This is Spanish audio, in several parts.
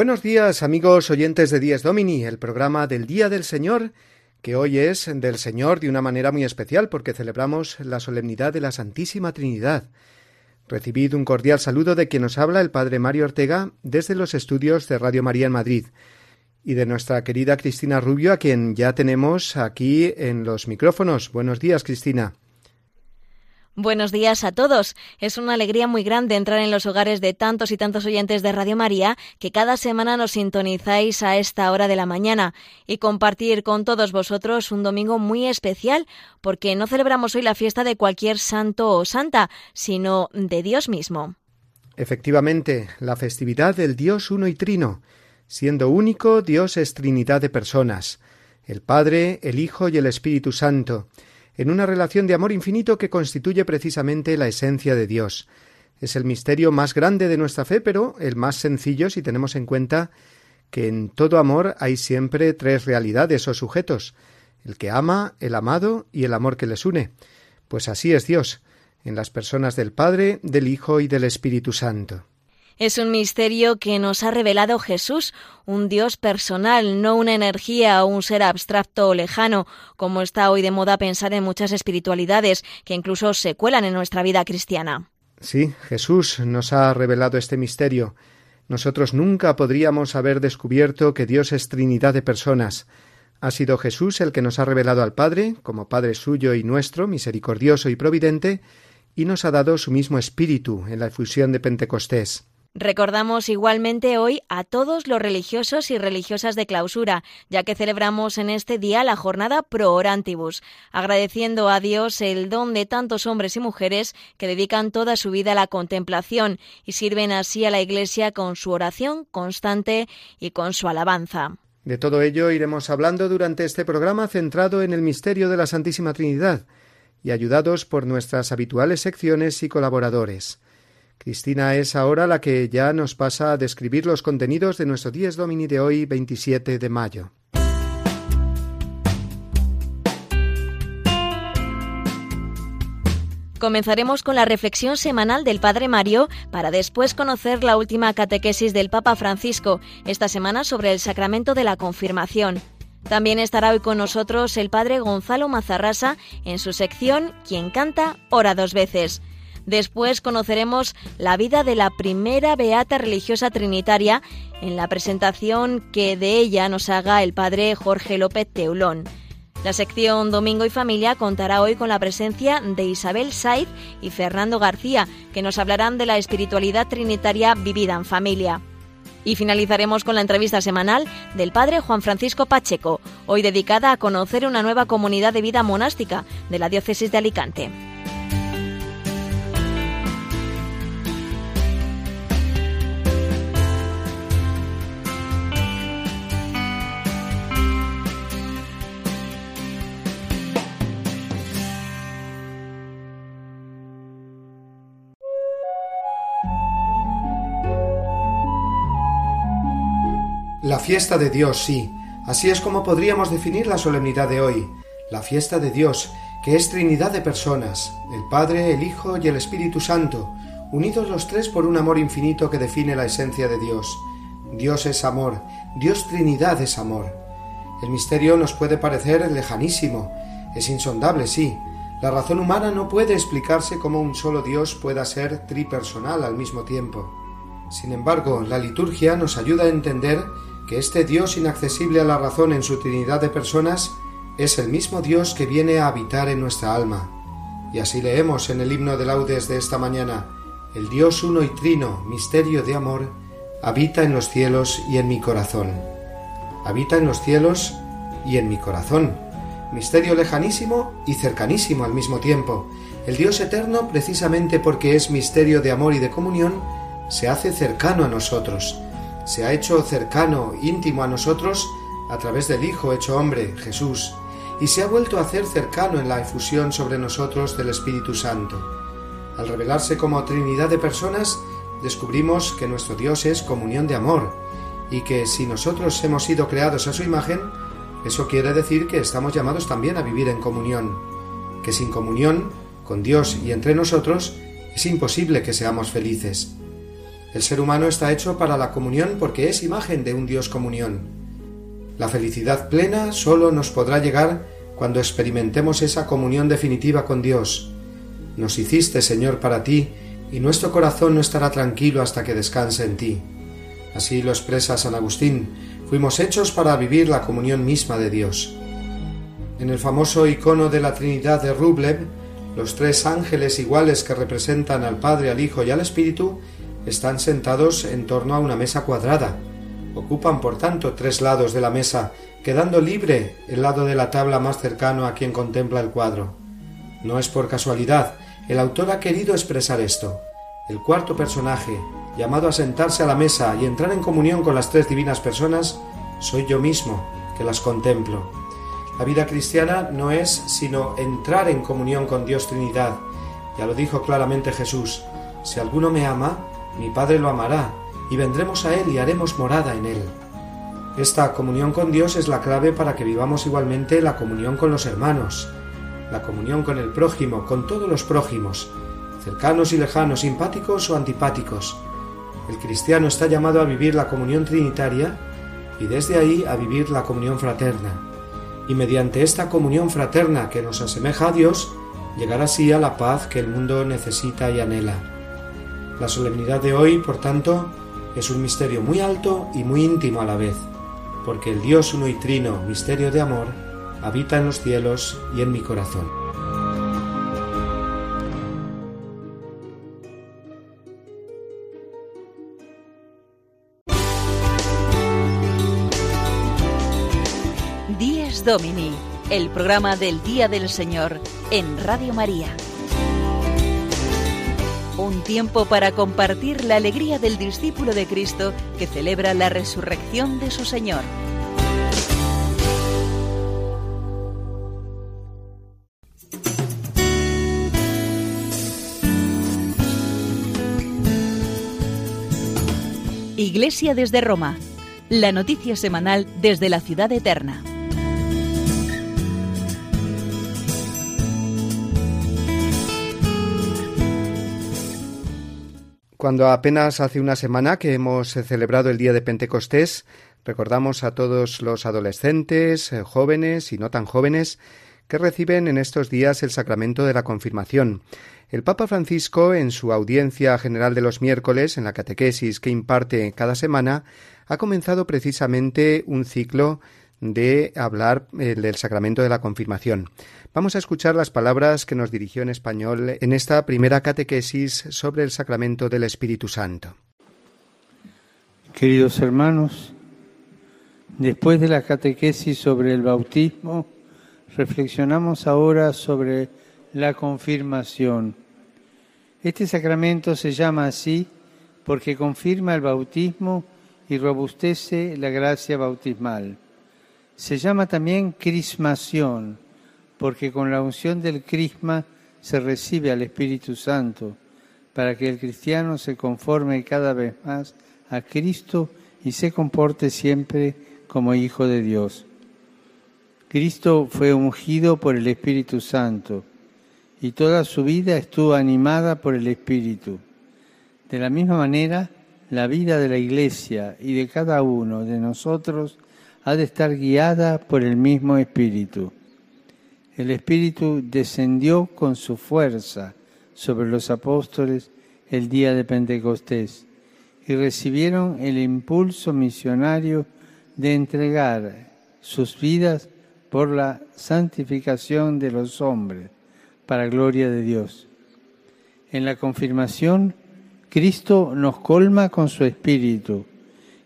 Buenos días amigos oyentes de Días Domini, el programa del Día del Señor, que hoy es del Señor de una manera muy especial porque celebramos la solemnidad de la Santísima Trinidad. Recibid un cordial saludo de quien nos habla el Padre Mario Ortega desde los estudios de Radio María en Madrid y de nuestra querida Cristina Rubio, a quien ya tenemos aquí en los micrófonos. Buenos días, Cristina. Buenos días a todos. Es una alegría muy grande entrar en los hogares de tantos y tantos oyentes de Radio María que cada semana nos sintonizáis a esta hora de la mañana y compartir con todos vosotros un domingo muy especial porque no celebramos hoy la fiesta de cualquier santo o santa, sino de Dios mismo. Efectivamente, la festividad del Dios uno y trino. Siendo único, Dios es Trinidad de personas, el Padre, el Hijo y el Espíritu Santo en una relación de amor infinito que constituye precisamente la esencia de Dios. Es el misterio más grande de nuestra fe, pero el más sencillo si tenemos en cuenta que en todo amor hay siempre tres realidades o sujetos el que ama, el amado y el amor que les une. Pues así es Dios, en las personas del Padre, del Hijo y del Espíritu Santo. Es un misterio que nos ha revelado Jesús, un Dios personal, no una energía o un ser abstracto o lejano, como está hoy de moda pensar en muchas espiritualidades que incluso se cuelan en nuestra vida cristiana. Sí, Jesús nos ha revelado este misterio. Nosotros nunca podríamos haber descubierto que Dios es Trinidad de personas. Ha sido Jesús el que nos ha revelado al Padre, como Padre suyo y nuestro, misericordioso y providente, y nos ha dado su mismo espíritu en la efusión de Pentecostés. Recordamos igualmente hoy a todos los religiosos y religiosas de clausura, ya que celebramos en este día la jornada Pro Orantibus, agradeciendo a Dios el don de tantos hombres y mujeres que dedican toda su vida a la contemplación y sirven así a la Iglesia con su oración constante y con su alabanza. De todo ello iremos hablando durante este programa centrado en el misterio de la Santísima Trinidad y ayudados por nuestras habituales secciones y colaboradores. Cristina es ahora la que ya nos pasa a describir los contenidos de nuestro Dies Domini de hoy, 27 de mayo. Comenzaremos con la reflexión semanal del Padre Mario para después conocer la última catequesis del Papa Francisco, esta semana sobre el sacramento de la confirmación. También estará hoy con nosotros el Padre Gonzalo Mazarrasa en su sección Quien canta, ora dos veces. Después conoceremos la vida de la primera beata religiosa trinitaria en la presentación que de ella nos haga el padre Jorge López Teulón. La sección Domingo y Familia contará hoy con la presencia de Isabel Saiz y Fernando García, que nos hablarán de la espiritualidad trinitaria vivida en familia. Y finalizaremos con la entrevista semanal del padre Juan Francisco Pacheco, hoy dedicada a conocer una nueva comunidad de vida monástica de la diócesis de Alicante. Fiesta de Dios, sí. Así es como podríamos definir la solemnidad de hoy. La fiesta de Dios, que es Trinidad de personas, el Padre, el Hijo y el Espíritu Santo, unidos los tres por un amor infinito que define la esencia de Dios. Dios es amor, Dios Trinidad es amor. El misterio nos puede parecer lejanísimo, es insondable, sí. La razón humana no puede explicarse cómo un solo Dios pueda ser tripersonal al mismo tiempo. Sin embargo, la liturgia nos ayuda a entender que este Dios inaccesible a la razón en su Trinidad de personas es el mismo Dios que viene a habitar en nuestra alma. Y así leemos en el himno de laudes de esta mañana, el Dios uno y trino, misterio de amor, habita en los cielos y en mi corazón. Habita en los cielos y en mi corazón. misterio lejanísimo y cercanísimo al mismo tiempo. El Dios eterno, precisamente porque es misterio de amor y de comunión, se hace cercano a nosotros, se ha hecho cercano, íntimo a nosotros a través del Hijo hecho hombre, Jesús, y se ha vuelto a hacer cercano en la efusión sobre nosotros del Espíritu Santo. Al revelarse como Trinidad de personas, descubrimos que nuestro Dios es comunión de amor, y que si nosotros hemos sido creados a su imagen, eso quiere decir que estamos llamados también a vivir en comunión, que sin comunión con Dios y entre nosotros es imposible que seamos felices. El ser humano está hecho para la comunión porque es imagen de un Dios comunión. La felicidad plena solo nos podrá llegar cuando experimentemos esa comunión definitiva con Dios. Nos hiciste, Señor, para ti, y nuestro corazón no estará tranquilo hasta que descanse en ti. Así lo expresa San Agustín, fuimos hechos para vivir la comunión misma de Dios. En el famoso icono de la Trinidad de Rublev, los tres ángeles iguales que representan al Padre, al Hijo y al Espíritu están sentados en torno a una mesa cuadrada. Ocupan, por tanto, tres lados de la mesa, quedando libre el lado de la tabla más cercano a quien contempla el cuadro. No es por casualidad, el autor ha querido expresar esto. El cuarto personaje, llamado a sentarse a la mesa y entrar en comunión con las tres divinas personas, soy yo mismo, que las contemplo. La vida cristiana no es sino entrar en comunión con Dios Trinidad. Ya lo dijo claramente Jesús, si alguno me ama, mi Padre lo amará, y vendremos a Él y haremos morada en Él. Esta comunión con Dios es la clave para que vivamos igualmente la comunión con los hermanos, la comunión con el prójimo, con todos los prójimos, cercanos y lejanos, simpáticos o antipáticos. El cristiano está llamado a vivir la comunión trinitaria y desde ahí a vivir la comunión fraterna. Y mediante esta comunión fraterna que nos asemeja a Dios, llegar así a la paz que el mundo necesita y anhela. La solemnidad de hoy, por tanto, es un misterio muy alto y muy íntimo a la vez, porque el Dios uno y trino, misterio de amor, habita en los cielos y en mi corazón. Domini, el programa del Día del Señor en Radio María. Un tiempo para compartir la alegría del discípulo de Cristo que celebra la resurrección de su Señor. Iglesia desde Roma. La noticia semanal desde la ciudad eterna. Cuando apenas hace una semana que hemos celebrado el día de Pentecostés, recordamos a todos los adolescentes, eh, jóvenes y no tan jóvenes que reciben en estos días el sacramento de la confirmación. El Papa Francisco, en su audiencia general de los miércoles, en la catequesis que imparte cada semana, ha comenzado precisamente un ciclo de hablar eh, del sacramento de la confirmación. Vamos a escuchar las palabras que nos dirigió en español en esta primera catequesis sobre el sacramento del Espíritu Santo. Queridos hermanos, después de la catequesis sobre el bautismo, reflexionamos ahora sobre la confirmación. Este sacramento se llama así porque confirma el bautismo y robustece la gracia bautismal. Se llama también crismación, porque con la unción del crisma se recibe al Espíritu Santo, para que el cristiano se conforme cada vez más a Cristo y se comporte siempre como hijo de Dios. Cristo fue ungido por el Espíritu Santo y toda su vida estuvo animada por el Espíritu. De la misma manera, la vida de la Iglesia y de cada uno de nosotros ha de estar guiada por el mismo Espíritu. El Espíritu descendió con su fuerza sobre los apóstoles el día de Pentecostés y recibieron el impulso misionario de entregar sus vidas por la santificación de los hombres, para gloria de Dios. En la confirmación, Cristo nos colma con su Espíritu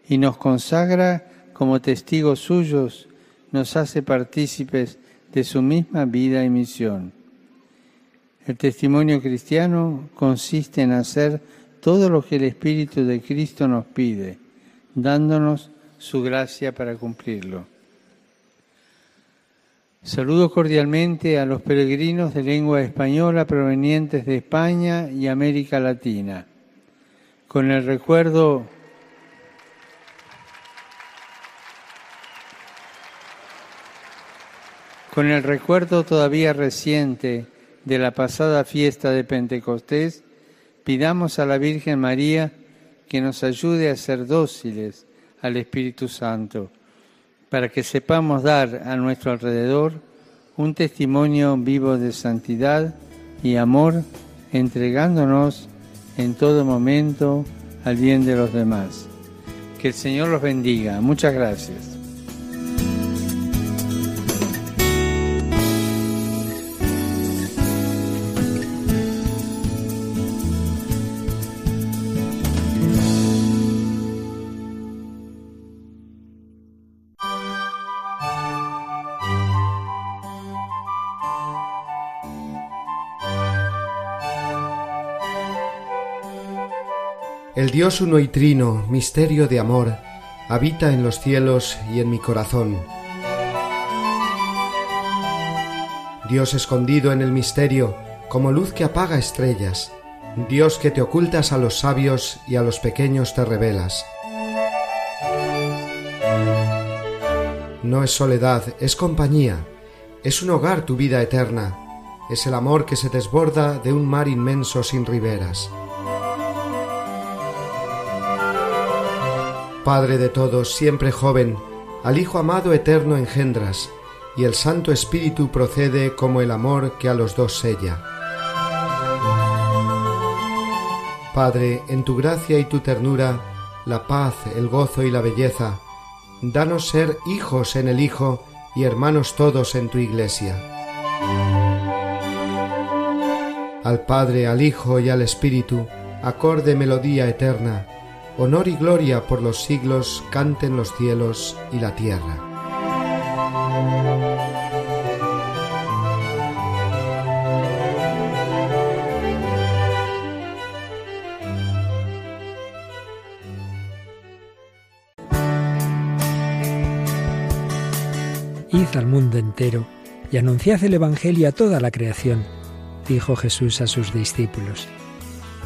y nos consagra como testigos suyos, nos hace partícipes de su misma vida y misión. El testimonio cristiano consiste en hacer todo lo que el Espíritu de Cristo nos pide, dándonos su gracia para cumplirlo. Saludo cordialmente a los peregrinos de lengua española provenientes de España y América Latina, con el recuerdo con el recuerdo todavía reciente de la pasada fiesta de Pentecostés, pidamos a la Virgen María que nos ayude a ser dóciles al Espíritu Santo para que sepamos dar a nuestro alrededor un testimonio vivo de santidad y amor, entregándonos en todo momento al bien de los demás. Que el Señor los bendiga. Muchas gracias. El Dios uno y trino, misterio de amor, habita en los cielos y en mi corazón. Dios escondido en el misterio, como luz que apaga estrellas, Dios que te ocultas a los sabios y a los pequeños te revelas. No es soledad, es compañía, es un hogar tu vida eterna, es el amor que se desborda de un mar inmenso sin riberas. Padre de todos, siempre joven, al Hijo amado eterno engendras, y el Santo Espíritu procede como el amor que a los dos sella. Padre, en tu gracia y tu ternura, la paz, el gozo y la belleza, danos ser hijos en el Hijo y hermanos todos en tu Iglesia. Al Padre, al Hijo y al Espíritu, acorde melodía eterna, honor y gloria por los siglos canten los cielos y la tierra. Id al mundo entero y anunciad el Evangelio a toda la creación, dijo Jesús a sus discípulos.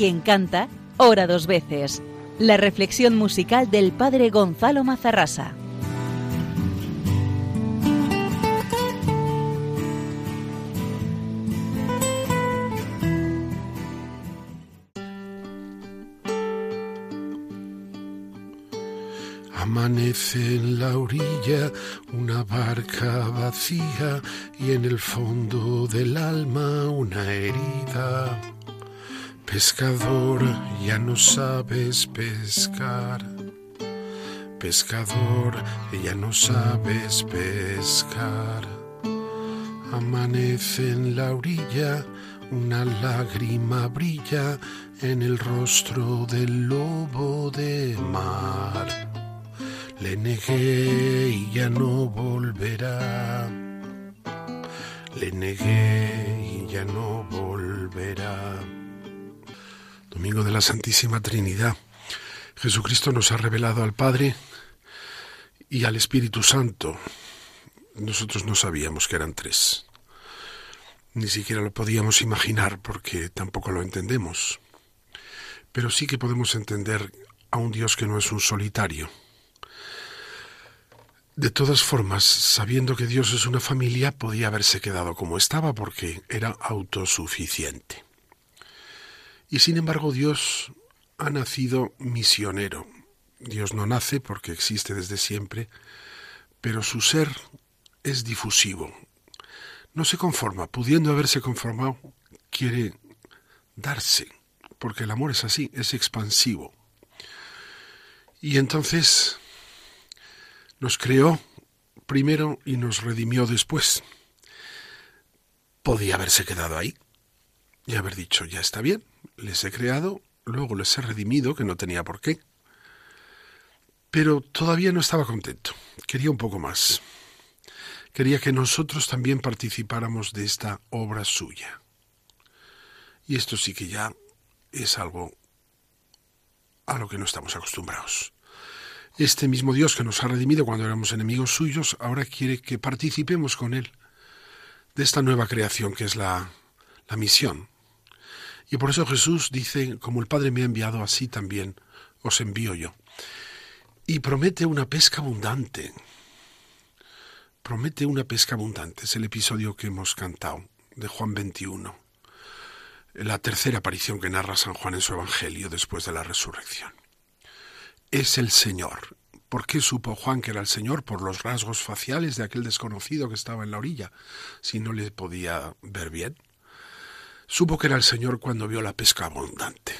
Quien canta, ora dos veces. La reflexión musical del padre Gonzalo Mazarrasa. Amanece en la orilla una barca vacía y en el fondo del alma una herida. Pescador, ya no sabes pescar. pescador, ella no sabes pescar. Amanece en la orilla, una lágrima brilla en el rostro del lobo de mar. Le negué y ya no volverá. Le negué y ya no volverá. Domingo de la Santísima Trinidad. Jesucristo nos ha revelado al Padre y al Espíritu Santo. Nosotros no sabíamos que eran tres. Ni siquiera lo podíamos imaginar porque tampoco lo entendemos. Pero sí que podemos entender a un Dios que no es un solitario. De todas formas, sabiendo que Dios es una familia, podía haberse quedado como estaba porque era autosuficiente. Y sin embargo, Dios ha nacido misionero. Dios no nace porque existe desde siempre, pero su ser es difusivo. No se conforma, pudiendo haberse conformado, quiere darse, porque el amor es así, es expansivo. Y entonces nos creó primero y nos redimió después. Podía haberse quedado ahí y haber dicho, ya está bien, les he creado, luego les he redimido, que no tenía por qué. Pero todavía no estaba contento, quería un poco más quería que nosotros también participáramos de esta obra suya. Y esto sí que ya es algo a lo que no estamos acostumbrados. Este mismo Dios que nos ha redimido cuando éramos enemigos suyos, ahora quiere que participemos con Él de esta nueva creación que es la, la misión. Y por eso Jesús dice, como el Padre me ha enviado, así también os envío yo. Y promete una pesca abundante, promete una pesca abundante. Es el episodio que hemos cantado de Juan 21, la tercera aparición que narra San Juan en su Evangelio después de la resurrección. Es el Señor. ¿Por qué supo Juan que era el Señor? Por los rasgos faciales de aquel desconocido que estaba en la orilla, si no le podía ver bien. Supo que era el Señor cuando vio la pesca abundante,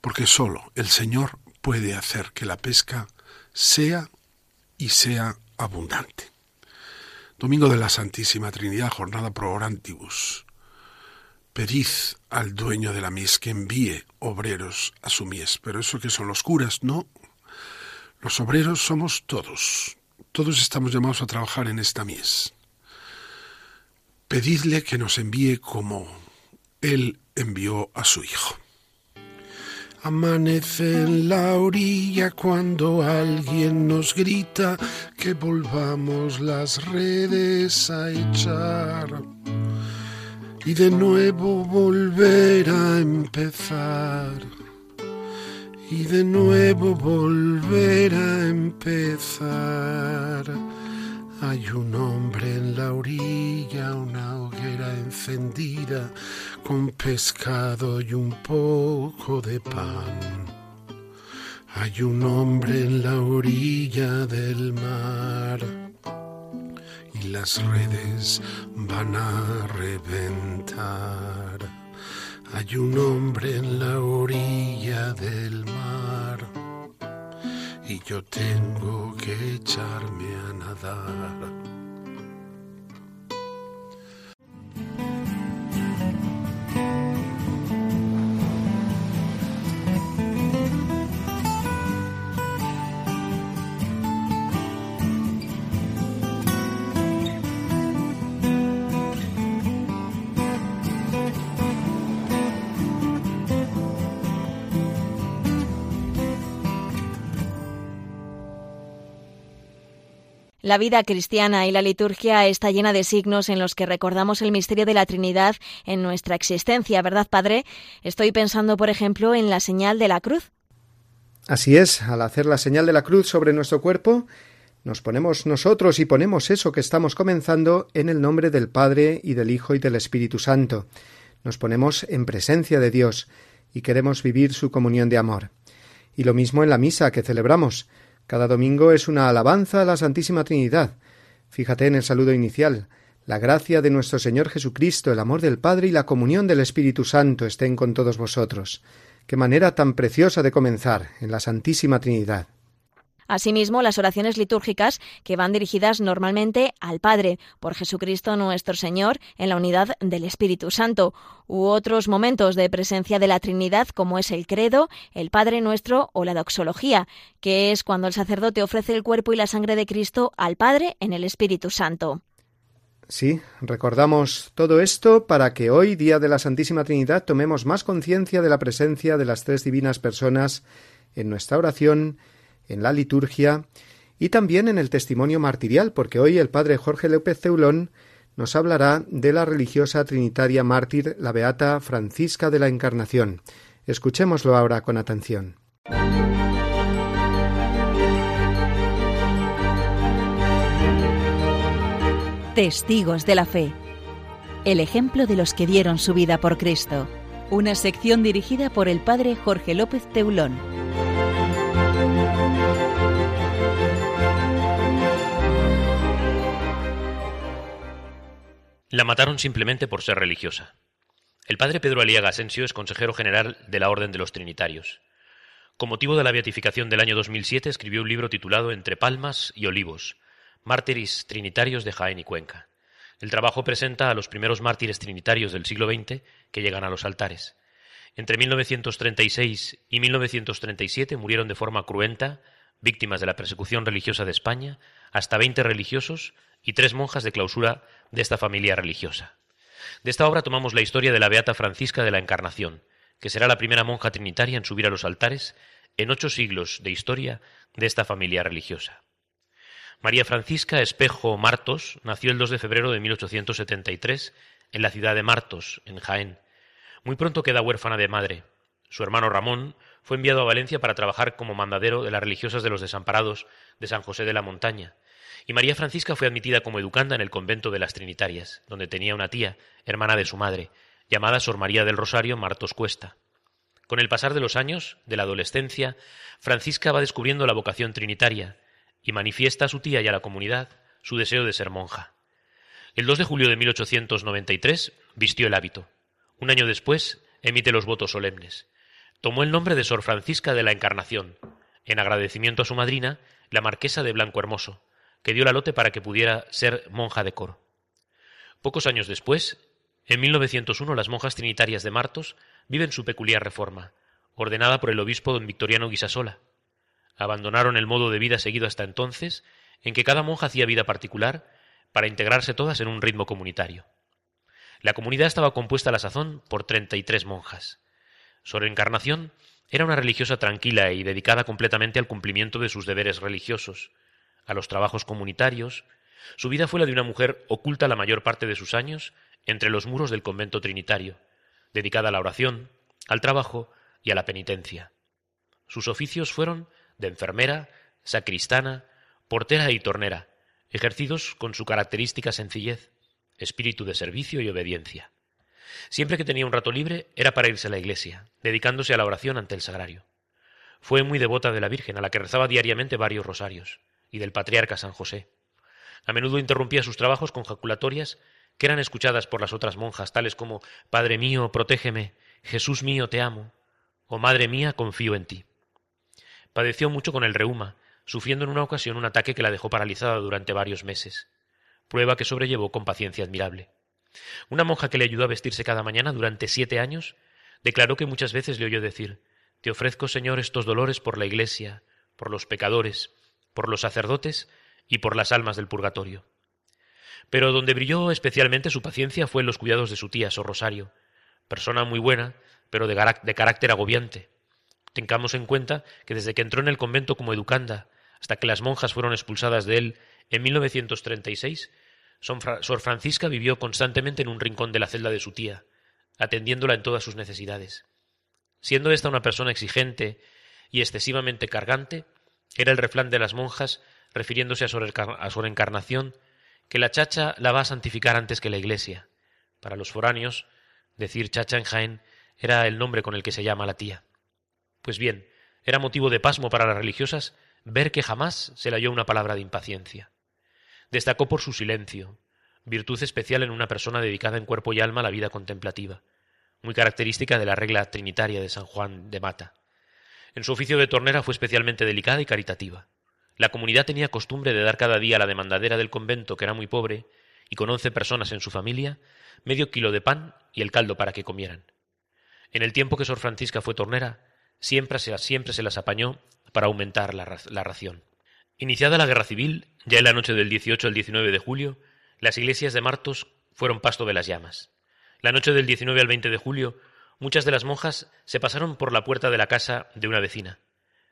porque sólo el Señor puede hacer que la pesca sea y sea abundante. Domingo de la Santísima Trinidad, jornada pro orantibus. Pedid al dueño de la mies que envíe obreros a su mies. Pero eso que son los curas, no. Los obreros somos todos. Todos estamos llamados a trabajar en esta mies. Pedidle que nos envíe como Él envió a su Hijo. Amanece en la orilla cuando alguien nos grita que volvamos las redes a echar y de nuevo volver a empezar y de nuevo volver a empezar. Hay un hombre en la orilla, una hoguera encendida con pescado y un poco de pan. Hay un hombre en la orilla del mar y las redes van a reventar. Hay un hombre en la orilla del mar y yo tengo que echarme a nadar. La vida cristiana y la liturgia está llena de signos en los que recordamos el misterio de la Trinidad en nuestra existencia, ¿verdad, Padre? Estoy pensando, por ejemplo, en la señal de la cruz. Así es, al hacer la señal de la cruz sobre nuestro cuerpo, nos ponemos nosotros y ponemos eso que estamos comenzando en el nombre del Padre y del Hijo y del Espíritu Santo. Nos ponemos en presencia de Dios y queremos vivir su comunión de amor. Y lo mismo en la misa que celebramos. Cada domingo es una alabanza a la Santísima Trinidad. Fíjate en el saludo inicial. La gracia de nuestro Señor Jesucristo, el amor del Padre y la comunión del Espíritu Santo estén con todos vosotros. Qué manera tan preciosa de comenzar en la Santísima Trinidad. Asimismo, las oraciones litúrgicas que van dirigidas normalmente al Padre, por Jesucristo nuestro Señor, en la unidad del Espíritu Santo, u otros momentos de presencia de la Trinidad, como es el credo, el Padre nuestro o la doxología, que es cuando el sacerdote ofrece el cuerpo y la sangre de Cristo al Padre en el Espíritu Santo. Sí, recordamos todo esto para que hoy, día de la Santísima Trinidad, tomemos más conciencia de la presencia de las tres divinas personas en nuestra oración, en la liturgia y también en el testimonio martirial, porque hoy el padre Jorge López Ceulón nos hablará de la religiosa trinitaria mártir, la beata Francisca de la Encarnación. Escuchémoslo ahora con atención. Testigos de la Fe. El ejemplo de los que dieron su vida por Cristo. Una sección dirigida por el padre Jorge López Teulón. La mataron simplemente por ser religiosa. El padre Pedro Aliaga Asensio es consejero general de la Orden de los Trinitarios. Con motivo de la beatificación del año 2007 escribió un libro titulado Entre Palmas y Olivos, Mártires Trinitarios de Jaén y Cuenca. El trabajo presenta a los primeros mártires trinitarios del siglo XX que llegan a los altares. Entre 1936 y 1937 murieron de forma cruenta, víctimas de la persecución religiosa de España, hasta 20 religiosos y tres monjas de clausura de esta familia religiosa. De esta obra tomamos la historia de la Beata Francisca de la Encarnación, que será la primera monja trinitaria en subir a los altares en ocho siglos de historia de esta familia religiosa. María Francisca Espejo Martos nació el 2 de febrero de 1873 en la ciudad de Martos, en Jaén. Muy pronto queda huérfana de madre. Su hermano Ramón fue enviado a Valencia para trabajar como mandadero de las religiosas de los desamparados de San José de la Montaña. Y María Francisca fue admitida como educanda en el convento de las Trinitarias, donde tenía una tía, hermana de su madre, llamada Sor María del Rosario Martos Cuesta. Con el pasar de los años, de la adolescencia, Francisca va descubriendo la vocación trinitaria y manifiesta a su tía y a la comunidad su deseo de ser monja. El 2 de julio de 1893 vistió el hábito. Un año después emite los votos solemnes. Tomó el nombre de Sor Francisca de la Encarnación, en agradecimiento a su madrina, la marquesa de Blanco Hermoso, que dio la lote para que pudiera ser monja de coro. Pocos años después, en 1901, las monjas trinitarias de Martos viven su peculiar reforma, ordenada por el obispo don Victoriano Guisasola, Abandonaron el modo de vida seguido hasta entonces, en que cada monja hacía vida particular, para integrarse todas en un ritmo comunitario. La comunidad estaba compuesta a la sazón por treinta y tres monjas. Sor Encarnación era una religiosa tranquila y dedicada completamente al cumplimiento de sus deberes religiosos, a los trabajos comunitarios. Su vida fue la de una mujer oculta la mayor parte de sus años entre los muros del convento trinitario, dedicada a la oración, al trabajo y a la penitencia. Sus oficios fueron de enfermera, sacristana, portera y tornera, ejercidos con su característica sencillez, espíritu de servicio y obediencia. Siempre que tenía un rato libre era para irse a la iglesia, dedicándose a la oración ante el sagrario. Fue muy devota de la Virgen, a la que rezaba diariamente varios rosarios, y del patriarca San José. A menudo interrumpía sus trabajos con jaculatorias que eran escuchadas por las otras monjas, tales como Padre mío, protégeme, Jesús mío, te amo, o Madre mía, confío en ti. Padeció mucho con el reuma, sufriendo en una ocasión un ataque que la dejó paralizada durante varios meses, prueba que sobrellevó con paciencia admirable. Una monja que le ayudó a vestirse cada mañana durante siete años declaró que muchas veces le oyó decir Te ofrezco, Señor, estos dolores por la Iglesia, por los pecadores, por los sacerdotes y por las almas del purgatorio. Pero donde brilló especialmente su paciencia fue en los cuidados de su tía, Sor Rosario, persona muy buena, pero de, de carácter agobiante, Tengamos en cuenta que desde que entró en el convento como educanda hasta que las monjas fueron expulsadas de él en 1936, Sor Francisca vivió constantemente en un rincón de la celda de su tía, atendiéndola en todas sus necesidades. Siendo esta una persona exigente y excesivamente cargante, era el refrán de las monjas, refiriéndose a Sor, Encarnación, que la chacha la va a santificar antes que la iglesia. Para los foráneos, decir chacha en Jaén era el nombre con el que se llama la tía. Pues bien, era motivo de pasmo para las religiosas ver que jamás se le halló una palabra de impaciencia. Destacó por su silencio, virtud especial en una persona dedicada en cuerpo y alma a la vida contemplativa, muy característica de la regla trinitaria de San Juan de Mata. En su oficio de tornera fue especialmente delicada y caritativa. la comunidad tenía costumbre de dar cada día a la demandadera del convento, que era muy pobre, y con once personas en su familia, medio kilo de pan y el caldo para que comieran. En el tiempo que Sor Francisca fue tornera, siempre se, siempre se las apañó para aumentar la, la ración. Iniciada la guerra civil, ya en la noche del 18 al 19 de julio, las iglesias de Martos fueron pasto de las llamas. La noche del 19 al 20 de julio, muchas de las monjas se pasaron por la puerta de la casa de una vecina.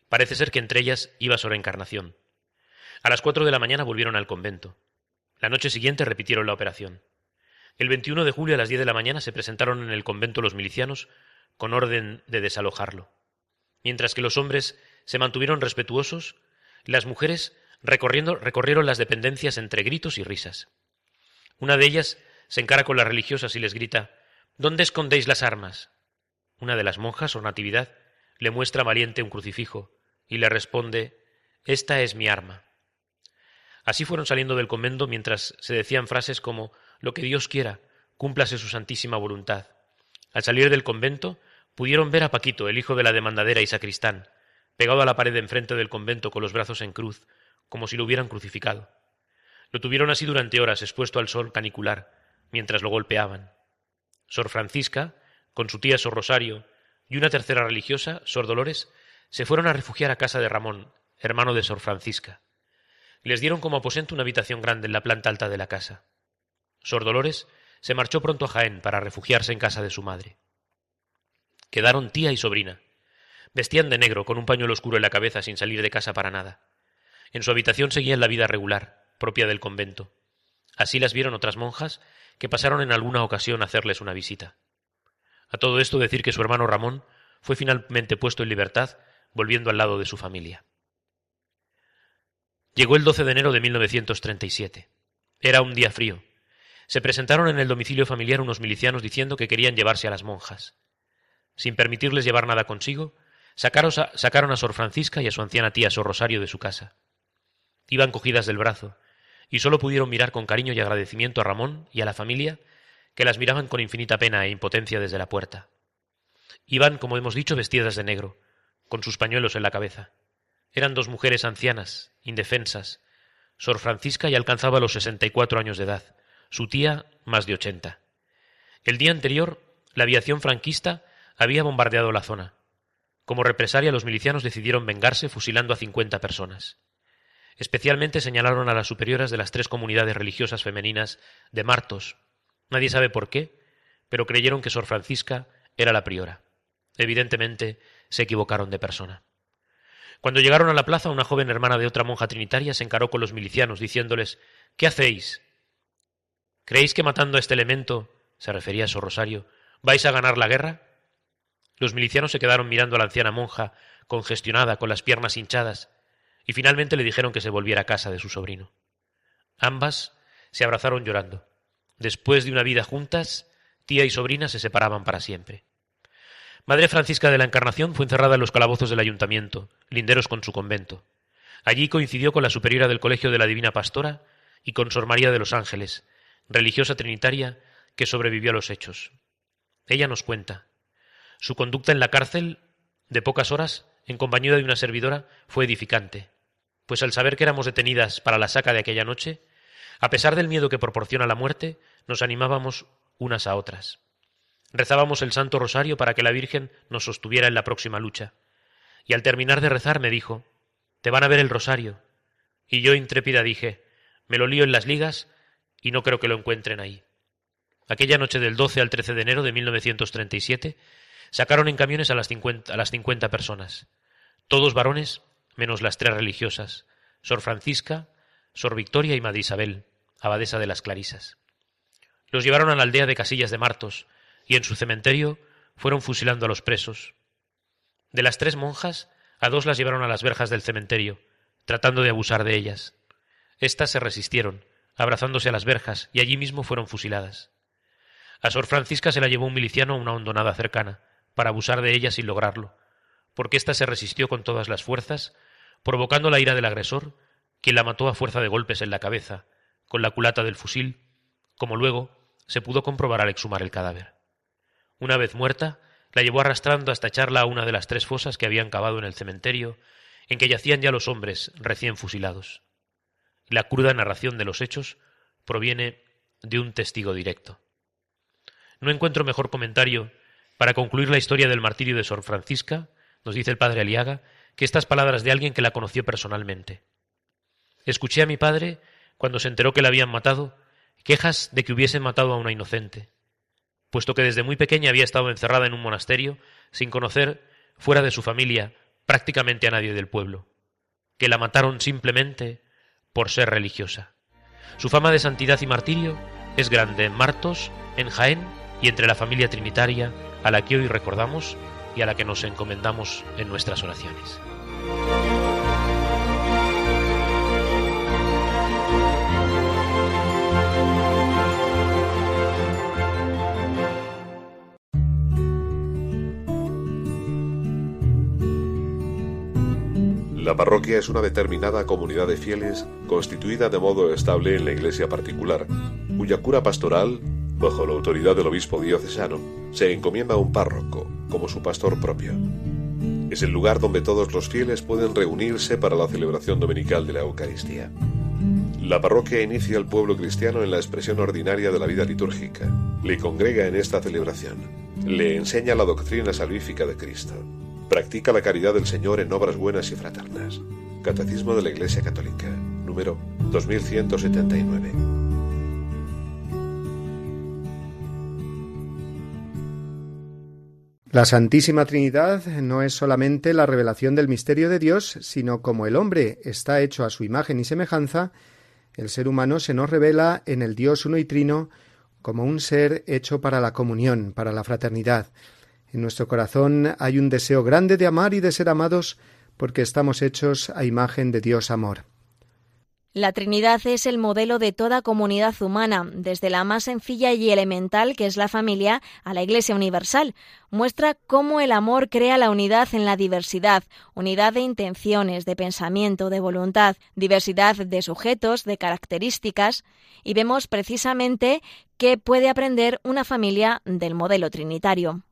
Parece ser que entre ellas iba Sor Encarnación. A las cuatro de la mañana volvieron al convento. La noche siguiente repitieron la operación. El 21 de julio a las 10 de la mañana se presentaron en el convento los milicianos con orden de desalojarlo. Mientras que los hombres se mantuvieron respetuosos, las mujeres recorriendo, recorrieron las dependencias entre gritos y risas. Una de ellas se encara con las religiosas y les grita ¿Dónde escondéis las armas? Una de las monjas, o Natividad, le muestra valiente un crucifijo y le responde Esta es mi arma. Así fueron saliendo del convento mientras se decían frases como Lo que Dios quiera, cúmplase su santísima voluntad. Al salir del convento pudieron ver a Paquito, el hijo de la demandadera y sacristán, pegado a la pared enfrente del convento con los brazos en cruz, como si lo hubieran crucificado. Lo tuvieron así durante horas expuesto al sol canicular, mientras lo golpeaban. Sor Francisca, con su tía Sor Rosario y una tercera religiosa, Sor Dolores, se fueron a refugiar a casa de Ramón, hermano de Sor Francisca. Les dieron como aposento una habitación grande en la planta alta de la casa. Sor Dolores se marchó pronto a Jaén para refugiarse en casa de su madre. Quedaron tía y sobrina, Vestían de negro, con un pañuelo oscuro en la cabeza, sin salir de casa para nada. En su habitación seguían la vida regular, propia del convento. Así las vieron otras monjas que pasaron en alguna ocasión a hacerles una visita. A todo esto decir que su hermano Ramón fue finalmente puesto en libertad, volviendo al lado de su familia. Llegó el 12 de enero de 1937. Era un día frío. Se presentaron en el domicilio familiar unos milicianos diciendo que querían llevarse a las monjas. Sin permitirles llevar nada consigo, Sacaron a, Sor Francisca y a su anciana tía Sor Rosario de su casa. Iban cogidas del brazo, y sólo pudieron mirar con cariño y agradecimiento a Ramón y a la familia, que las miraban con infinita pena e impotencia desde la puerta. Iban, como hemos dicho, vestidas de negro, con sus pañuelos en la cabeza. Eran dos mujeres ancianas, indefensas. Sor Francisca ya alcanzaba los sesenta y cuatro años de edad, su tía más de ochenta. El día anterior, la aviación franquista había bombardeado la zona. Como represalia, los milicianos decidieron vengarse fusilando a cincuenta personas. Especialmente señalaron a las superioras de las tres comunidades religiosas femeninas de Martos. Nadie sabe por qué, pero creyeron que Sor Francisca era la priora. Evidentemente, se equivocaron de persona. Cuando llegaron a la plaza, una joven hermana de otra monja trinitaria se encaró con los milicianos, diciéndoles ¿Qué hacéis? ¿Creéis que matando a este elemento, se refería a Sor Rosario, vais a ganar la guerra? Los milicianos se quedaron mirando a la anciana monja, congestionada, con las piernas hinchadas, y finalmente le dijeron que se volviera a casa de su sobrino. Ambas se abrazaron llorando. Después de una vida juntas, tía y sobrina se separaban para siempre. Madre Francisca de la Encarnación fue encerrada en los calabozos del ayuntamiento, linderos con su convento. Allí coincidió con la superiora del Colegio de la Divina Pastora y con Sor María de los Ángeles, religiosa trinitaria que sobrevivió a los hechos. Ella nos cuenta, su conducta en la cárcel, de pocas horas, en compañía de una servidora, fue edificante, pues al saber que éramos detenidas para la saca de aquella noche, a pesar del miedo que proporciona la muerte, nos animábamos unas a otras. Rezábamos el Santo Rosario para que la Virgen nos sostuviera en la próxima lucha. Y al terminar de rezar me dijo, Te van a ver el rosario. Y yo intrépida dije, Me lo lío en las ligas y no creo que lo encuentren ahí. Aquella noche del 12 al 13 de enero de 1937 Sacaron en camiones a las cincuenta, a las cincuenta personas, todos varones, menos las tres religiosas, Sor Francisca, Sor Victoria y Madre Isabel, abadesa de las Clarisas. Los llevaron a la aldea de Casillas de Martos, y en su cementerio fueron fusilando a los presos. De las tres monjas, a dos las llevaron a las verjas del cementerio, tratando de abusar de ellas. Estas se resistieron, abrazándose a las verjas, y allí mismo fueron fusiladas. A Sor Francisca se la llevó un miliciano a una hondonada cercana, para abusar de ella sin lograrlo, porque ésta se resistió con todas las fuerzas, provocando la ira del agresor, quien la mató a fuerza de golpes en la cabeza, con la culata del fusil, como luego se pudo comprobar al exhumar el cadáver. Una vez muerta, la llevó arrastrando hasta echarla a una de las tres fosas que habían cavado en el cementerio en que yacían ya los hombres recién fusilados. La cruda narración de los hechos proviene de un testigo directo. No encuentro mejor comentario para concluir la historia del martirio de Sor Francisca, nos dice el padre Aliaga, que estas palabras de alguien que la conoció personalmente. Escuché a mi padre, cuando se enteró que la habían matado, quejas de que hubiesen matado a una inocente, puesto que desde muy pequeña había estado encerrada en un monasterio, sin conocer, fuera de su familia, prácticamente a nadie del pueblo, que la mataron simplemente por ser religiosa. Su fama de santidad y martirio es grande en Martos, en Jaén y entre la familia trinitaria a la que hoy recordamos y a la que nos encomendamos en nuestras oraciones. La parroquia es una determinada comunidad de fieles constituida de modo estable en la iglesia particular, cuya cura pastoral, bajo la autoridad del obispo diocesano, se encomienda a un párroco como su pastor propio. Es el lugar donde todos los fieles pueden reunirse para la celebración dominical de la Eucaristía. La parroquia inicia al pueblo cristiano en la expresión ordinaria de la vida litúrgica, le congrega en esta celebración, le enseña la doctrina salvífica de Cristo, Practica la caridad del Señor en obras buenas y fraternas. Catecismo de la Iglesia Católica, número 2179. La Santísima Trinidad no es solamente la revelación del misterio de Dios, sino como el hombre está hecho a su imagen y semejanza, el ser humano se nos revela en el Dios uno y trino como un ser hecho para la comunión, para la fraternidad, en nuestro corazón hay un deseo grande de amar y de ser amados porque estamos hechos a imagen de Dios amor. La Trinidad es el modelo de toda comunidad humana, desde la más sencilla y elemental, que es la familia, a la Iglesia universal. Muestra cómo el amor crea la unidad en la diversidad, unidad de intenciones, de pensamiento, de voluntad, diversidad de sujetos, de características, y vemos precisamente qué puede aprender una familia del modelo trinitario.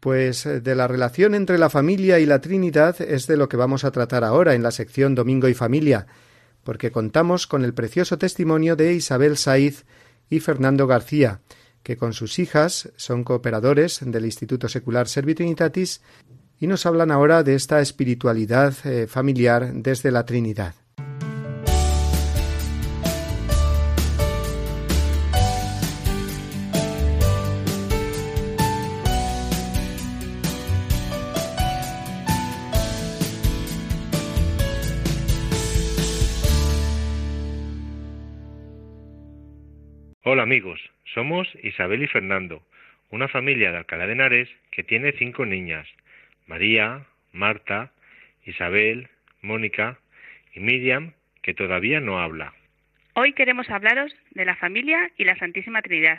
Pues eh, de la relación entre la familia y la Trinidad es de lo que vamos a tratar ahora en la sección Domingo y Familia, porque contamos con el precioso testimonio de Isabel Saiz y Fernando García, que con sus hijas son cooperadores del Instituto Secular Servitrinitatis y nos hablan ahora de esta espiritualidad eh, familiar desde la Trinidad. Hola amigos, somos Isabel y Fernando, una familia de Alcalá de Henares que tiene cinco niñas, María, Marta, Isabel, Mónica y Miriam, que todavía no habla. Hoy queremos hablaros de la familia y la Santísima Trinidad.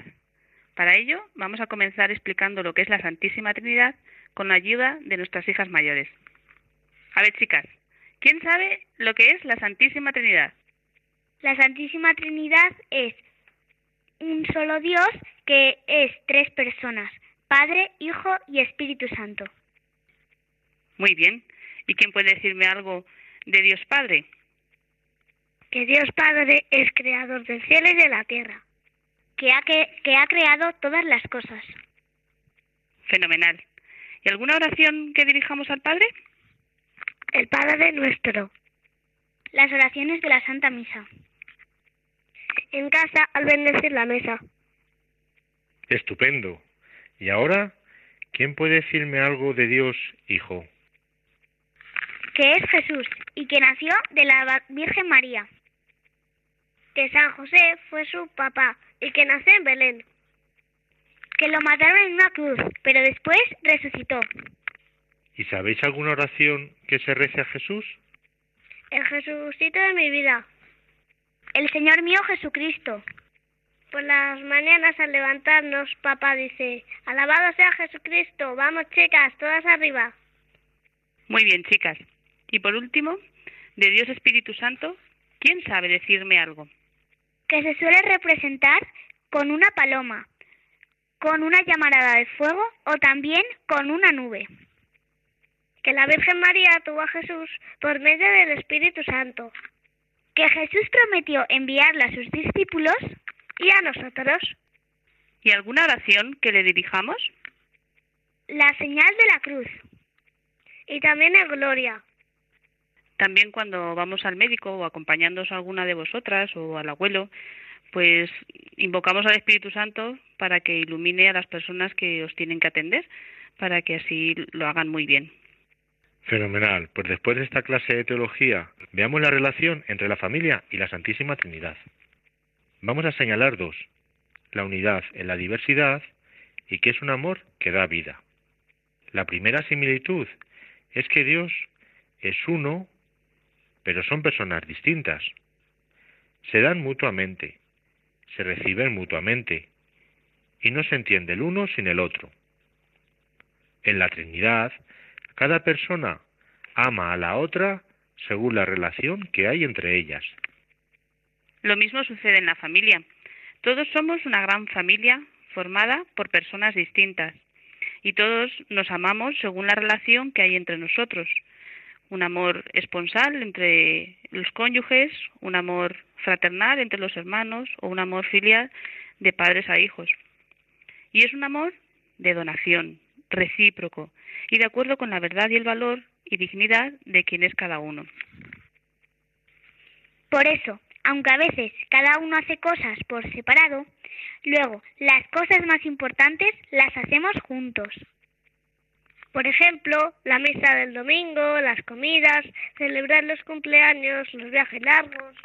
Para ello vamos a comenzar explicando lo que es la Santísima Trinidad con la ayuda de nuestras hijas mayores. A ver chicas, ¿quién sabe lo que es la Santísima Trinidad? La Santísima Trinidad es un solo Dios que es tres personas, Padre, Hijo y Espíritu Santo. Muy bien. ¿Y quién puede decirme algo de Dios Padre? Que Dios Padre es creador del cielo y de la tierra, que ha, que, que ha creado todas las cosas. Fenomenal. ¿Y alguna oración que dirijamos al Padre? El Padre nuestro. Las oraciones de la Santa Misa en casa al bendecir la mesa. Estupendo. ¿Y ahora quién puede decirme algo de Dios, Hijo? Que es Jesús y que nació de la Virgen María. Que San José fue su papá y que nació en Belén. Que lo mataron en una cruz, pero después resucitó. ¿Y sabéis alguna oración que se rece a Jesús? El Jesucito de mi vida, el Señor mío Jesucristo. Por las mañanas al levantarnos, papá dice, alabado sea Jesucristo, vamos chicas, todas arriba. Muy bien, chicas. Y por último, de Dios Espíritu Santo, ¿quién sabe decirme algo? Que se suele representar con una paloma, con una llamarada de fuego o también con una nube. que la Virgen María tuvo a Jesús por medio del Espíritu Santo. Que Jesús prometió enviarle a sus discípulos y a nosotros. ¿Y alguna oración que le dirijamos? La señal de la cruz. Y también en gloria. También cuando vamos al médico o acompañándonos a alguna de vosotras o al abuelo, pues invocamos al Espíritu Santo para que ilumine a las personas que os tienen que atender, para que así lo hagan muy bien. Fenomenal. Pues después de esta clase de teología, veamos la relación entre la familia y la Santísima Trinidad. Vamos a señalar dos. La unidad en la diversidad y que es un amor que da vida. La primera similitud es que Dios es uno, pero son personas distintas. Se dan mutuamente, se reciben mutuamente, y no se entiende el uno sin el otro. En la Trinidad, cada persona ama a la otra según la relación que hay entre ellas. Lo mismo sucede en la familia. Todos somos una gran familia formada por personas distintas y todos nos amamos según la relación que hay entre nosotros. Un amor esponsal entre los cónyuges, un amor fraternal entre los hermanos o un amor filial de padres a hijos. Y es un amor de donación, recíproco y de acuerdo con la verdad y el valor y dignidad de quien es cada uno. Por eso, aunque a veces cada uno hace cosas por separado, luego las cosas más importantes las hacemos juntos. Por ejemplo, la mesa del domingo, las comidas, celebrar los cumpleaños, los viajes largos.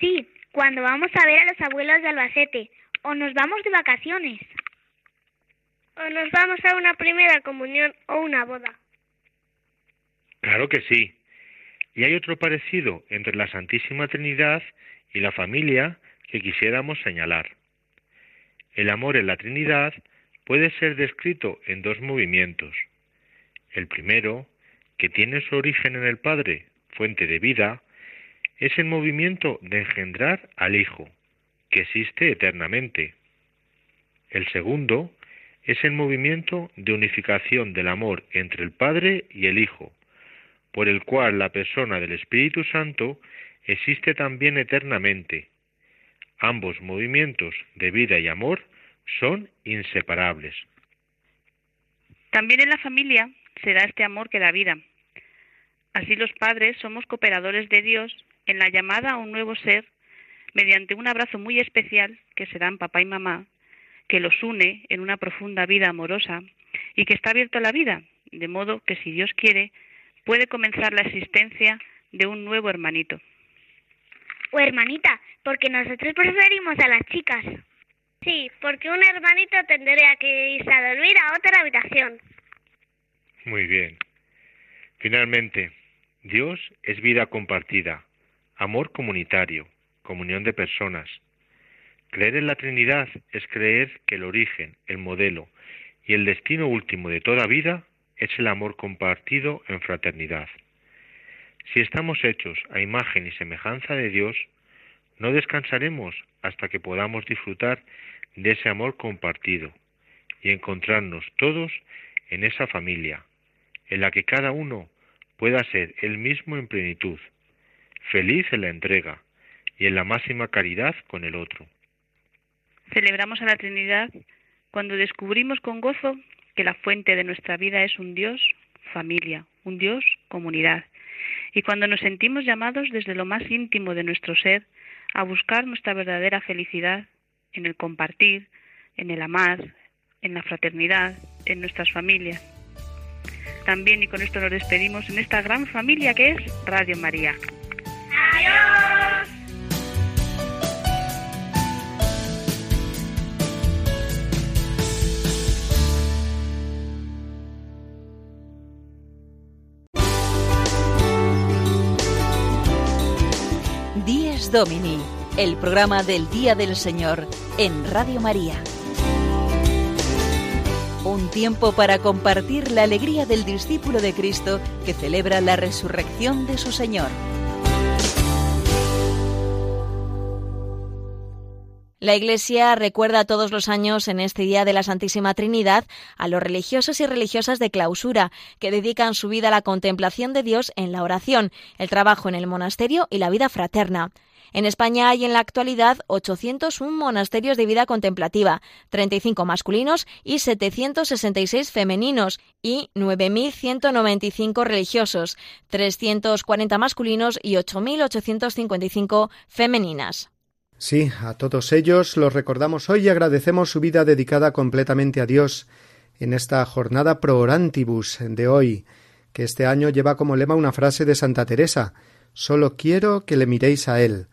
Sí, cuando vamos a ver a los abuelos de Albacete o nos vamos de vacaciones. O nos vamos a una primera comunión o una boda. Claro que sí. Y hay otro parecido entre la Santísima Trinidad y la familia que quisiéramos señalar. El amor en la Trinidad puede ser descrito en dos movimientos. El primero, que tiene su origen en el Padre, fuente de vida, es el movimiento de engendrar al Hijo, que existe eternamente. El segundo es el movimiento de unificación del amor entre el Padre y el Hijo, por el cual la persona del Espíritu Santo existe también eternamente. Ambos movimientos de vida y amor son inseparables. También en la familia se da este amor que da vida. Así los padres somos cooperadores de Dios en la llamada a un nuevo ser mediante un abrazo muy especial que se dan papá y mamá, que los une en una profunda vida amorosa y que está abierto a la vida, de modo que si Dios quiere, puede comenzar la existencia de un nuevo hermanito. O hermanita, porque nosotros preferimos a las chicas. Sí, porque un hermanito tendría que irse a dormir a otra habitación. Muy bien. Finalmente, Dios es vida compartida, amor comunitario, comunión de personas. Creer en la Trinidad es creer que el origen, el modelo y el destino último de toda vida es el amor compartido en fraternidad. Si estamos hechos a imagen y semejanza de Dios, no descansaremos hasta que podamos disfrutar de ese amor compartido y encontrarnos todos en esa familia, en la que cada uno pueda ser el mismo en plenitud, feliz en la entrega y en la máxima caridad con el otro. Celebramos a la Trinidad cuando descubrimos con gozo que la fuente de nuestra vida es un Dios familia, un Dios comunidad, y cuando nos sentimos llamados desde lo más íntimo de nuestro ser a buscar nuestra verdadera felicidad en el compartir, en el amar, en la fraternidad, en nuestras familias. También, y con esto nos despedimos en esta gran familia que es Radio María. ¡Adiós! Domini, el programa del Día del Señor en Radio María. Un tiempo para compartir la alegría del discípulo de Cristo que celebra la resurrección de su Señor. La Iglesia recuerda todos los años en este Día de la Santísima Trinidad a los religiosos y religiosas de clausura, que dedican su vida a la contemplación de Dios en la oración, el trabajo en el monasterio y la vida fraterna. En España hay en la actualidad 801 monasterios de vida contemplativa, 35 masculinos y 766 femeninos, y 9.195 religiosos, 340 masculinos y 8.855 femeninas. Sí, a todos ellos los recordamos hoy y agradecemos su vida dedicada completamente a Dios en esta jornada pro orantibus de hoy, que este año lleva como lema una frase de Santa Teresa Solo quiero que le miréis a Él.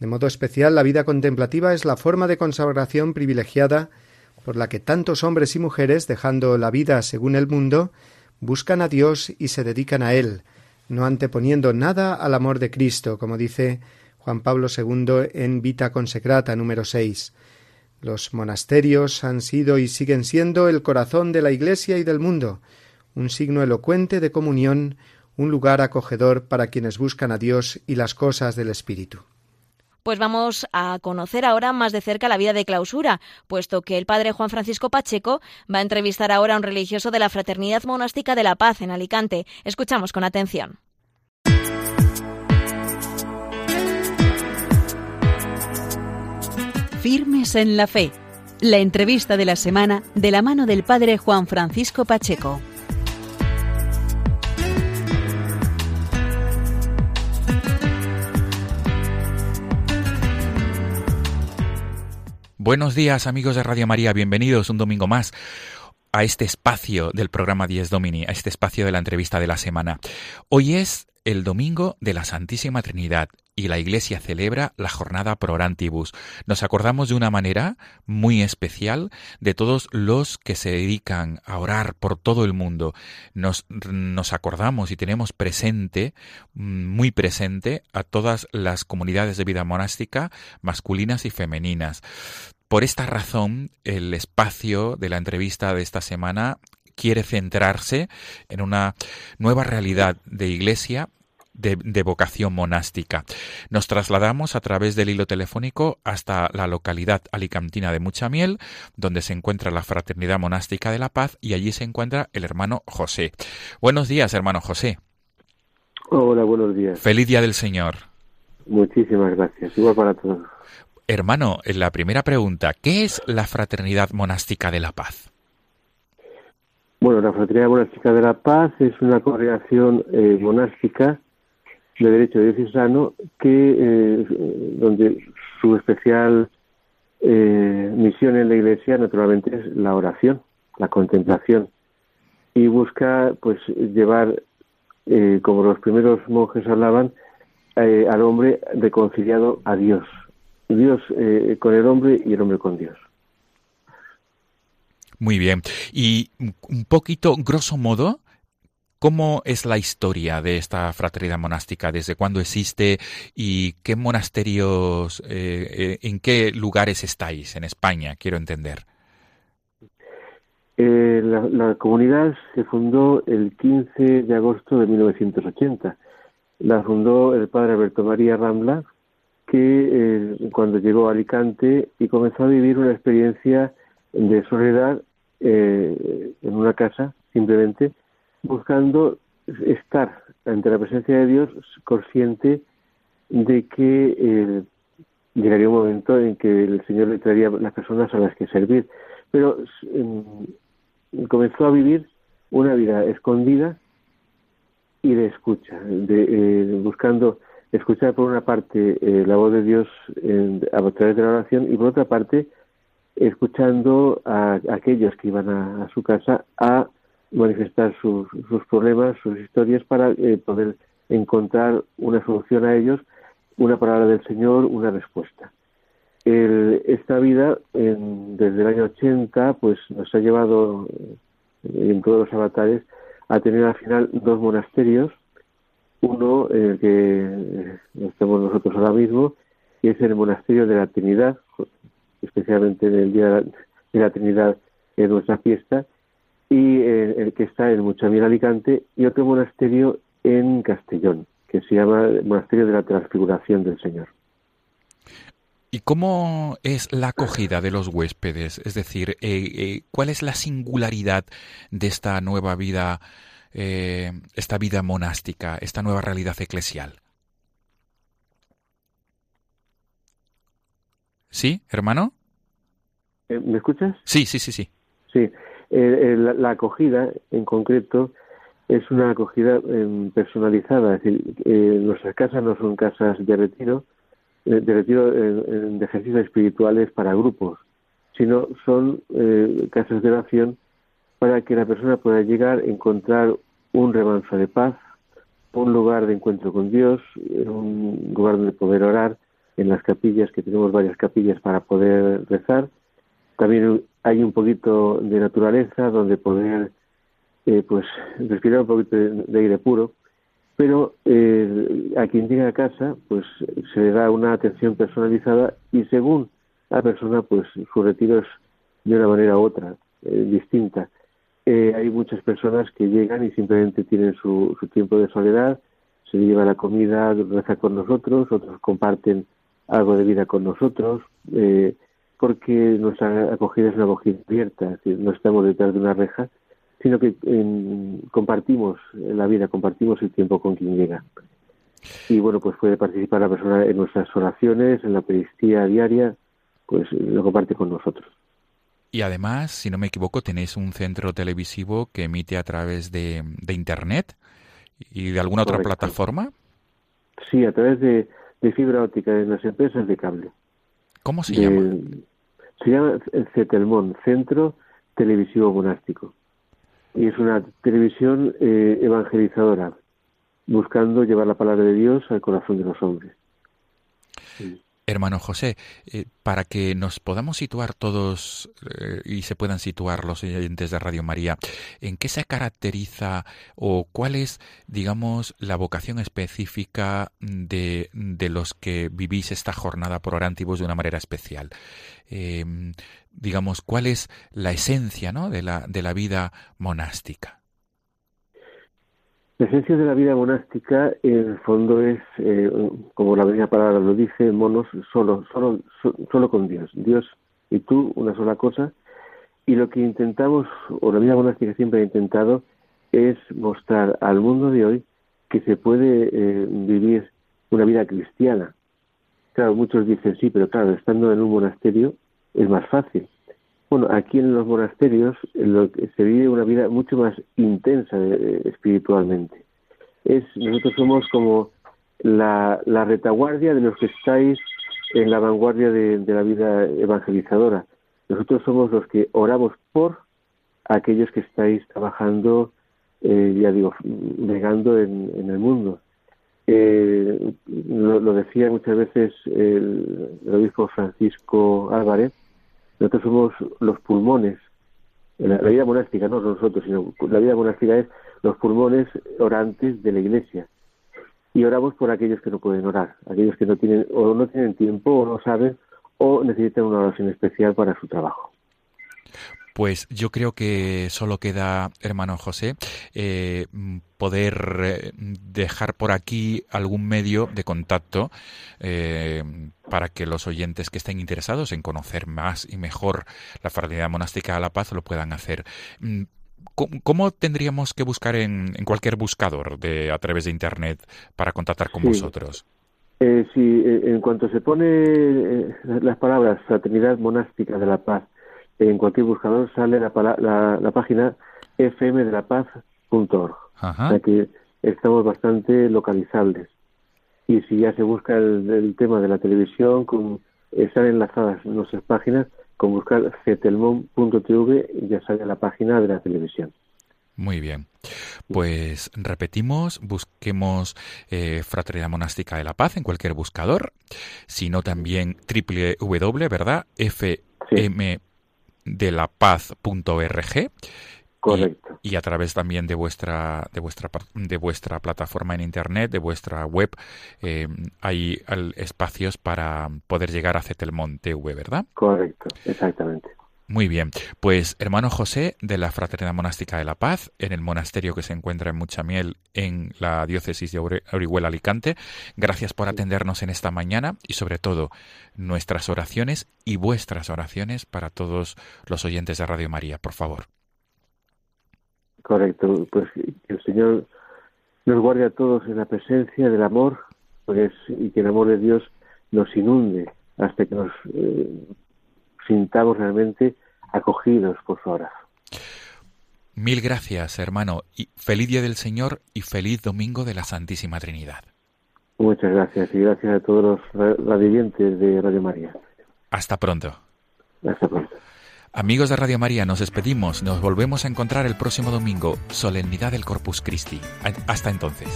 De modo especial, la vida contemplativa es la forma de consagración privilegiada por la que tantos hombres y mujeres, dejando la vida según el mundo, buscan a Dios y se dedican a Él, no anteponiendo nada al amor de Cristo, como dice Juan Pablo II en Vita Consecrata número 6. Los monasterios han sido y siguen siendo el corazón de la Iglesia y del mundo, un signo elocuente de comunión, un lugar acogedor para quienes buscan a Dios y las cosas del Espíritu. Pues vamos a conocer ahora más de cerca la vida de clausura, puesto que el padre Juan Francisco Pacheco va a entrevistar ahora a un religioso de la Fraternidad Monástica de la Paz en Alicante. Escuchamos con atención. Firmes en la fe. La entrevista de la semana de la mano del padre Juan Francisco Pacheco. Buenos días amigos de Radio María, bienvenidos un domingo más a este espacio del programa 10 Domini, a este espacio de la entrevista de la semana. Hoy es el domingo de la Santísima Trinidad y la Iglesia celebra la jornada pro orantibus. Nos acordamos de una manera muy especial de todos los que se dedican a orar por todo el mundo. Nos, nos acordamos y tenemos presente, mm, muy presente, a todas las comunidades de vida monástica, masculinas y femeninas. Por esta razón, el espacio de la entrevista de esta semana quiere centrarse en una nueva realidad de iglesia de, vocación monástica. Nos trasladamos a través del hilo telefónico hasta la localidad alicantina de Muchamiel, donde se encuentra la Fraternidad Monástica de la Paz y allí se encuentra el hermano José. Buenos días, hermano José. Hola, buenos días. Feliz día del Señor. Muchísimas gracias. Igual para todos. Hermano, la primera pregunta, ¿qué es la Fraternidad Monástica de la Paz? Bueno, la Fraternidad Monástica de la Paz es una congregación eh, monástica de derecho diocesano que eh, donde su especial eh, misión en la Iglesia naturalmente es la oración, la contemplación y busca pues llevar eh, como los primeros monjes hablaban al hombre reconciliado a Dios, Dios con el hombre y el hombre con Dios. Muy bien. Y un poquito, grosso modo, ¿Cómo es la historia de esta fraternidad monástica? ¿Desde cuándo existe y qué monasterios, eh, eh, en qué lugares estáis en España? Quiero entender. Eh, la, comunidad se fundó el 15 de agosto de 1980. La fundó el padre Alberto María Rambla, que cuando llegó a Alicante y comenzó a vivir una experiencia de soledad en una casa, simplemente, buscando estar ante la presencia de Dios consciente de que eh, llegaría un momento en que el Señor le traería las personas a las que servir. Pero em, comenzó a vivir una vida escondida y de escucha, de, eh, buscando escuchar por una parte eh, la voz de Dios a través de la oración y por otra parte escuchando a, aquellos que iban a su casa a manifestar sus, problemas, sus historias para eh, poder encontrar una solución a ellos, una palabra del Señor, una respuesta. esta vida, desde el año 80, pues nos ha llevado eh, en todos los avatares a tener al final dos monasterios, uno el que eh, estamos nosotros ahora mismo, que es el monasterio de la Trinidad, especialmente en el Día de la Trinidad en nuestra fiesta, y eh, el que está en Muchamil Alicante y otro monasterio en Castellón que se llama el Monasterio de la Transfiguración del Señor. ¿Y cómo es la acogida de los huéspedes? Es decir, eh, ¿cuál es la singularidad de esta nueva vida, esta vida monástica, esta nueva realidad eclesial? ¿Sí, hermano? ¿Me escuchas? Sí, sí, sí, sí. Sí, la acogida en concreto es una acogida em, personalizada, es decir, eh, nuestras casas no son casas de retiro, eh, de retiro de ejercicios espirituales para grupos, sino son eh, casas de oración para que la persona pueda llegar, encontrar un remanso de paz, un lugar de encuentro con Dios, un lugar donde poder orar, en las capillas, que tenemos varias capillas para poder rezar. También hay un poquito de naturaleza donde poder eh, pues respirar un poquito de, aire puro, pero eh, a quien llega a casa pues se le da una atención personalizada y según la persona pues su retiro es de una manera u otra, eh, distinta. Hay muchas personas que llegan y simplemente tienen su, su tiempo de soledad, se lleva la comida, reza con nosotros, otros comparten algo de vida con nosotros, porque nuestra acogida es una acogida abierta, es decir, no estamos detrás de una reja, sino que compartimos la vida, compartimos el tiempo con quien llega. Y bueno, pues puede participar la persona en nuestras oraciones, en la Eucaristía diaria, pues lo comparte con nosotros. Y además, si no me equivoco, tenéis un centro televisivo que emite a través de, Internet y de alguna otra plataforma. Sí, a través de, fibra óptica en las empresas de cable. ¿Cómo se llama? Se llama CETELMON, Centro Televisivo Monástico y es una televisión eh, evangelizadora, buscando llevar la palabra de Dios al corazón de los hombres. Hermano José, eh, para que nos podamos situar todos eh, y se puedan situar los oyentes de Radio María, ¿en qué se caracteriza o cuál es, digamos, la vocación específica de, de los que vivís esta jornada por orantibus de una manera especial? Em, digamos, ¿cuál es la esencia ¿no? de, la, de la vida monástica? La esencia de la vida monástica, en el fondo, es, eh, como la primera palabra lo dice, monos, solo, solo, solo con Dios. Dios y tú, una sola cosa. Y lo que intentamos, o la vida monástica siempre ha intentado, es mostrar al mundo de hoy que se puede eh, vivir una vida cristiana. Claro, muchos dicen sí, pero claro, estando en un monasterio es más fácil. Bueno, aquí en los monasterios lo que se vive una vida mucho más intensa eh, espiritualmente. Es, nosotros somos como la, retaguardia de los que estáis en la vanguardia de, la vida evangelizadora. Nosotros somos los que oramos por aquellos que estáis trabajando, eh, ya digo, negando en, el mundo. Eh, lo, decía muchas veces el obispo Francisco Álvarez, nosotros somos los pulmones. La, vida monástica, no nosotros, sino la vida monástica es los pulmones orantes de la iglesia. Y oramos por aquellos que no pueden orar, aquellos que no tienen, o no tienen tiempo, o no saben, o necesitan una oración especial para su trabajo. Pues yo creo que solo queda, hermano José, eh, poder eh, dejar por aquí algún medio de contacto eh, para que los oyentes que estén interesados en conocer más y mejor la fraternidad monástica a la paz lo puedan hacer. Mm, ¿Cómo, tendríamos que buscar en, cualquier buscador de, a través de Internet para contactar con vosotros? Eh, sí, en cuanto se pone las palabras Fraternidad Monástica de la Paz en cualquier buscador sale la, la, página fmdelapaz.org. O sea que estamos bastante localizables. Y si ya se busca el, tema de la televisión, con, están enlazadas nuestras páginas, con buscar cetelmon.tv ya sale la página de la televisión. Muy bien. Pues repetimos, busquemos eh, Fraternidad Monástica de la Paz en cualquier buscador, sino también www, ¿verdad? FM de la paz.org. Correcto. Y, a través también de vuestra, de vuestra, de vuestra plataforma en internet, de vuestra web, eh, hay espacios para poder llegar a Cetelmont TV, ¿verdad? Correcto, exactamente. Muy bien, pues hermano José de la Fraternidad Monástica de la Paz, en el monasterio que se encuentra en Muchamiel, en la diócesis de Orihuela Alicante, gracias por atendernos en esta mañana y sobre todo nuestras oraciones y vuestras oraciones para todos los oyentes de Radio María, por favor. Correcto, pues que el Señor nos guarde a todos en la presencia del amor pues, y que el amor de Dios nos inunde hasta que nos eh, sintamos realmente acogidos por su abrazo. Mil gracias, hermano, y feliz día del Señor y feliz domingo de la Santísima Trinidad. Muchas gracias y gracias a todos los radiantes de Radio María. Hasta pronto. Hasta pronto. Amigos de Radio María, nos despedimos. Nos volvemos a encontrar el próximo domingo, Solemnidad del Corpus Christi. Hasta entonces.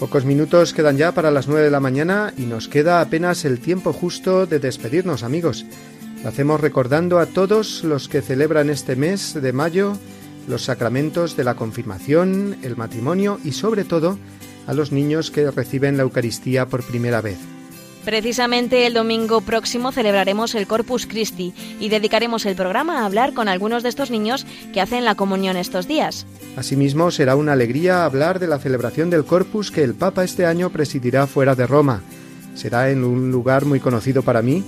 Pocos minutos quedan ya para las nueve de la mañana y nos queda apenas el tiempo justo de despedirnos amigos. Lo hacemos recordando a todos los que celebran este mes de mayo los sacramentos de la confirmación, el matrimonio y sobre todo a los niños que reciben la Eucaristía por primera vez. Precisamente el domingo próximo celebraremos el Corpus Christi y dedicaremos el programa a hablar con algunos de estos niños que hacen la comunión estos días. Asimismo, será una alegría hablar de la celebración del Corpus que el Papa este año presidirá fuera de Roma. Será en un lugar muy conocido para mí,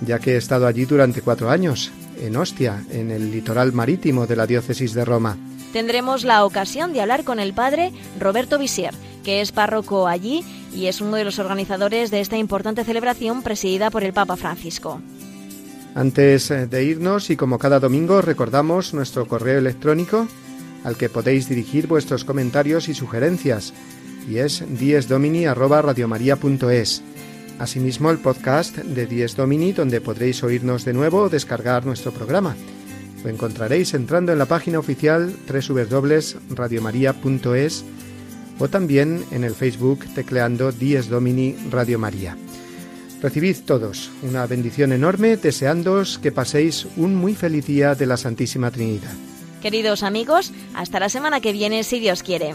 ya que he estado allí durante cuatro años, en Ostia, en el litoral marítimo de la diócesis de Roma. Tendremos la ocasión de hablar con el padre Roberto Visier, que es párroco allí y es uno de los organizadores de esta importante celebración presidida por el Papa Francisco. Antes eh, de irnos y como cada domingo recordamos nuestro correo electrónico al que podéis dirigir vuestros comentarios y sugerencias, y es diesdomini.radiomaria.es. Asimismo, el podcast de Dies Domini, donde podréis oírnos de nuevo o descargar nuestro programa. Lo encontraréis entrando en la página oficial www.radiomaria.es o también en el Facebook tecleando Dies Domini Radio María. Recibid todos una bendición enorme, deseándoos que paséis un muy feliz día de la Santísima Trinidad. Queridos amigos, hasta la semana que viene si Dios quiere.